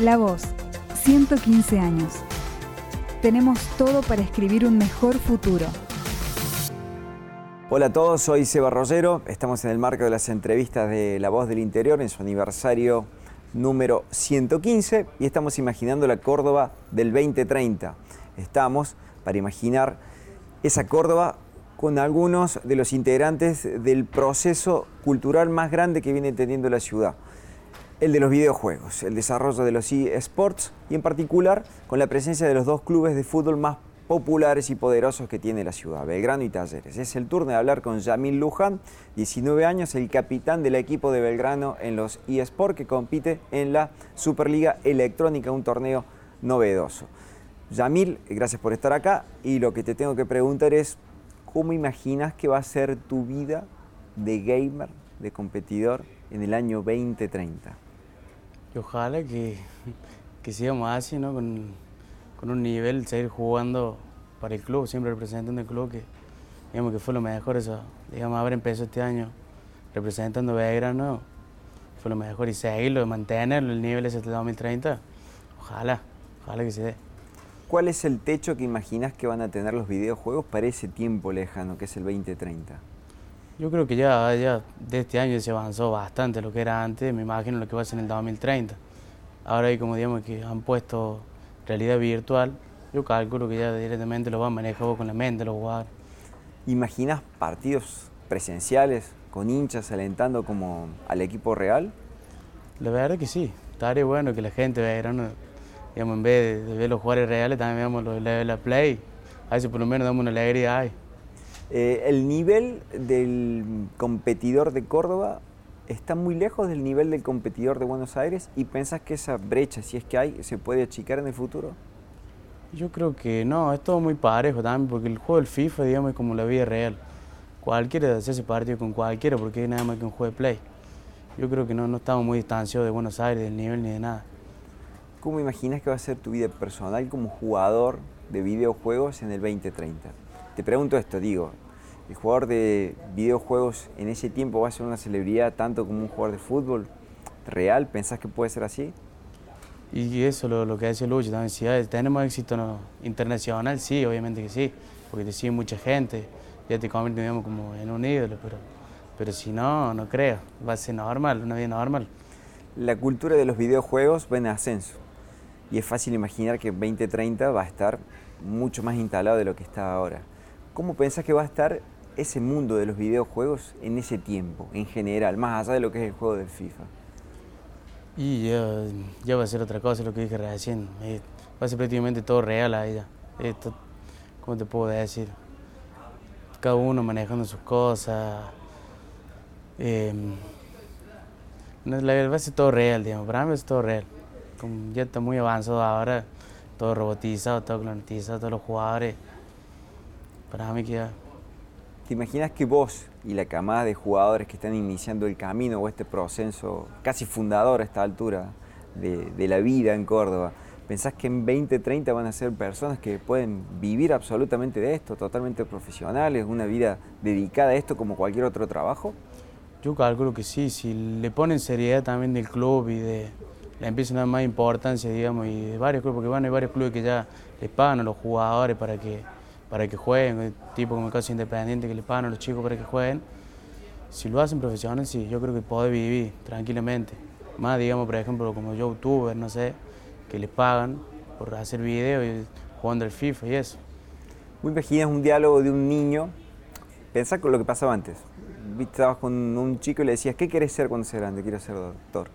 La Voz, 115 años. Tenemos todo para escribir un mejor futuro. Hola a todos, soy Seba Rollero. Estamos en el marco de las entrevistas de La Voz del Interior en su aniversario número 115 y estamos imaginando la Córdoba del 2030. Estamos para imaginar esa Córdoba con algunos de los integrantes del proceso cultural más grande que viene teniendo la ciudad, el de los videojuegos, el desarrollo de los eSports y en particular con la presencia de los dos clubes de fútbol más populares y poderosos que tiene la ciudad, Belgrano y Talleres. Es el turno de hablar con Yamil Luján, 19 años, el capitán del equipo de Belgrano en los eSports que compite en la Superliga Electrónica, un torneo novedoso. Yamil, gracias por estar acá y lo que te tengo que preguntar es, ¿cómo imaginas que va a ser tu vida de gamer, de competidor en el año 2030? Y ojalá que, que sigamos así, ¿no? Con, con, un nivel, seguir jugando para el club, siempre representando el club, que digamos que fue lo mejor eso, digamos, haber empezado este año representando Belgrano, fue lo mejor y seguirlo, mantenerlo, el nivel ese hasta 2030, ojalá, ojalá que se dé. ¿Cuál es el techo que imaginas que van a tener los videojuegos para ese tiempo lejano, que es el 2030? Yo creo que ya, ya de este año se avanzó bastante lo que era antes, me imagino lo que va a ser en el 2030. Ahora hay como digamos que han puesto realidad virtual, yo calculo que ya directamente lo van a manejar con la mente los jugadores. ¿Imaginas partidos presenciales con hinchas alentando como al equipo real? La verdad que sí, estaría bueno que la gente vea, digamos, en vez de, ver los jugadores reales, también veamos los de la play, a ver por lo menos damos una alegría ahí. Eh, ¿El nivel del competidor de Córdoba está muy lejos del nivel del competidor de Buenos Aires y pensás que esa brecha, si es que hay, se puede achicar en el futuro? Yo creo que no, es todo muy parejo también, porque el juego del FIFA, digamos, es como la vida real. Cualquiera hace ese partido con cualquiera, porque es nada más que un juego de play. Yo creo que no, no estamos muy distanciados de Buenos Aires, del nivel ni de nada. ¿Cómo imaginas que va a ser tu vida personal como jugador de videojuegos en el 2030? Te pregunto esto, digo, ¿el jugador de videojuegos en ese tiempo va a ser una celebridad tanto como un jugador de fútbol real? ¿Pensás que puede ser así? Y eso lo, lo que dice Lucho también, si tenemos éxito internacional, sí, obviamente que sí, porque te sigue mucha gente, ya te convierte digamos, como en un ídolo, pero, pero si no, no creo, va a ser normal, una vida normal. La cultura de los videojuegos va en ascenso y es fácil imaginar que 2030 va a estar mucho más instalado de lo que está ahora. ¿Cómo pensás que va a estar ese mundo de los videojuegos en ese tiempo, en general, más allá de lo que es el juego del FIFA? Y ya, va a ser otra cosa, lo que dije recién. Eh, va a ser prácticamente todo real a ella. Esto, ¿Cómo te puedo decir? Cada uno manejando sus cosas. Eh, va a ser todo real, digamos. Para mí es todo real. Como ya está muy avanzado ahora, todo robotizado, todo clonatizado, todos los jugadores para mí queda. ¿Te imaginas que vos y la camada de jugadores que están iniciando el camino o este proceso casi fundador a esta altura de, la vida en Córdoba, pensás que en 2030 van a ser personas que pueden vivir absolutamente de esto, totalmente profesionales, una vida dedicada a esto como cualquier otro trabajo? Yo calculo que sí, si le ponen seriedad también del club y de, le empiezan a dar más importancia, digamos, y de varios clubes, porque bueno, hay varios clubes que ya les pagan a los jugadores para que para que jueguen, tipo como el caso independiente que le pagan a los chicos para que jueguen. Si lo hacen profesional, sí, yo creo que puede vivir tranquilamente. Más, digamos, por ejemplo, como youtuber, no sé, que le pagan por hacer videos jugando el FIFA y eso. Muy imaginas un diálogo de un niño, pensá con lo que pasaba antes. Estabas con un chico y le decías, ¿qué querés ser cuando seas grande? Quiero ser doctor.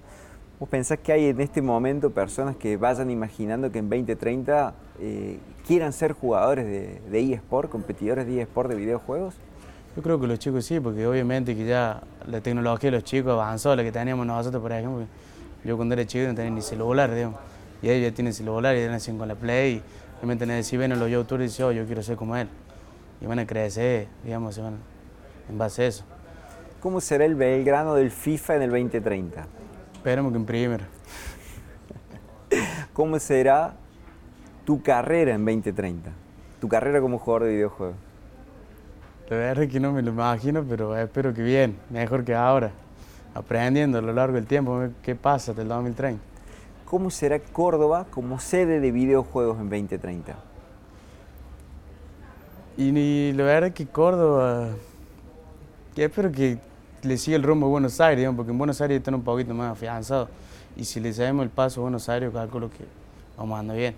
¿Vos pensás que hay en este momento personas que vayan imaginando que en 2030 eh, quieran ser jugadores de, eSport, competidores de eSport de videojuegos? Yo creo que los chicos sí, porque obviamente que ya la tecnología de los chicos avanzó, la que teníamos nosotros, por ejemplo. Yo cuando era chico no tenía ni celular, digamos. Y ellos ya tienen celular y ya nacen con la Play. Y obviamente si ven a los youtubers y dicen, oh, yo quiero ser como él. Y van a crecer, digamos, se van en base a eso. ¿Cómo será el Belgrano del FIFA en el 2030? Esperemos que en primera. ¿Cómo será tu carrera en 2030? Tu carrera como jugador de videojuegos. La verdad es que no me lo imagino, pero espero que bien, mejor que ahora. Aprendiendo a lo largo del tiempo qué pasa hasta el 2030. ¿cómo será Córdoba como sede de videojuegos en 2030? Y, la verdad es que Córdoba, que espero que le siga el rumbo a Buenos Aires, porque en Buenos Aires están un poquito más afianzados. Y si le sabemos el paso a Buenos Aires, calculo que vamos andando bien.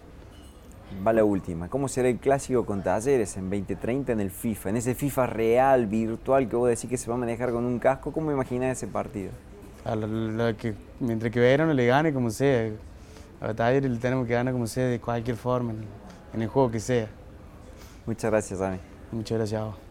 Va la última. ¿Cómo será el clásico con Talleres en 2030 en el FIFA? En ese FIFA real, virtual, que vos decís que se va a manejar con un casco, ¿cómo imaginás ese partido? A que, mientras que Verón le gane como sea. A Talleres le tenemos que ganar como sea, de cualquier forma, en, el juego que sea. Muchas gracias, Ami. Muchas gracias a vos.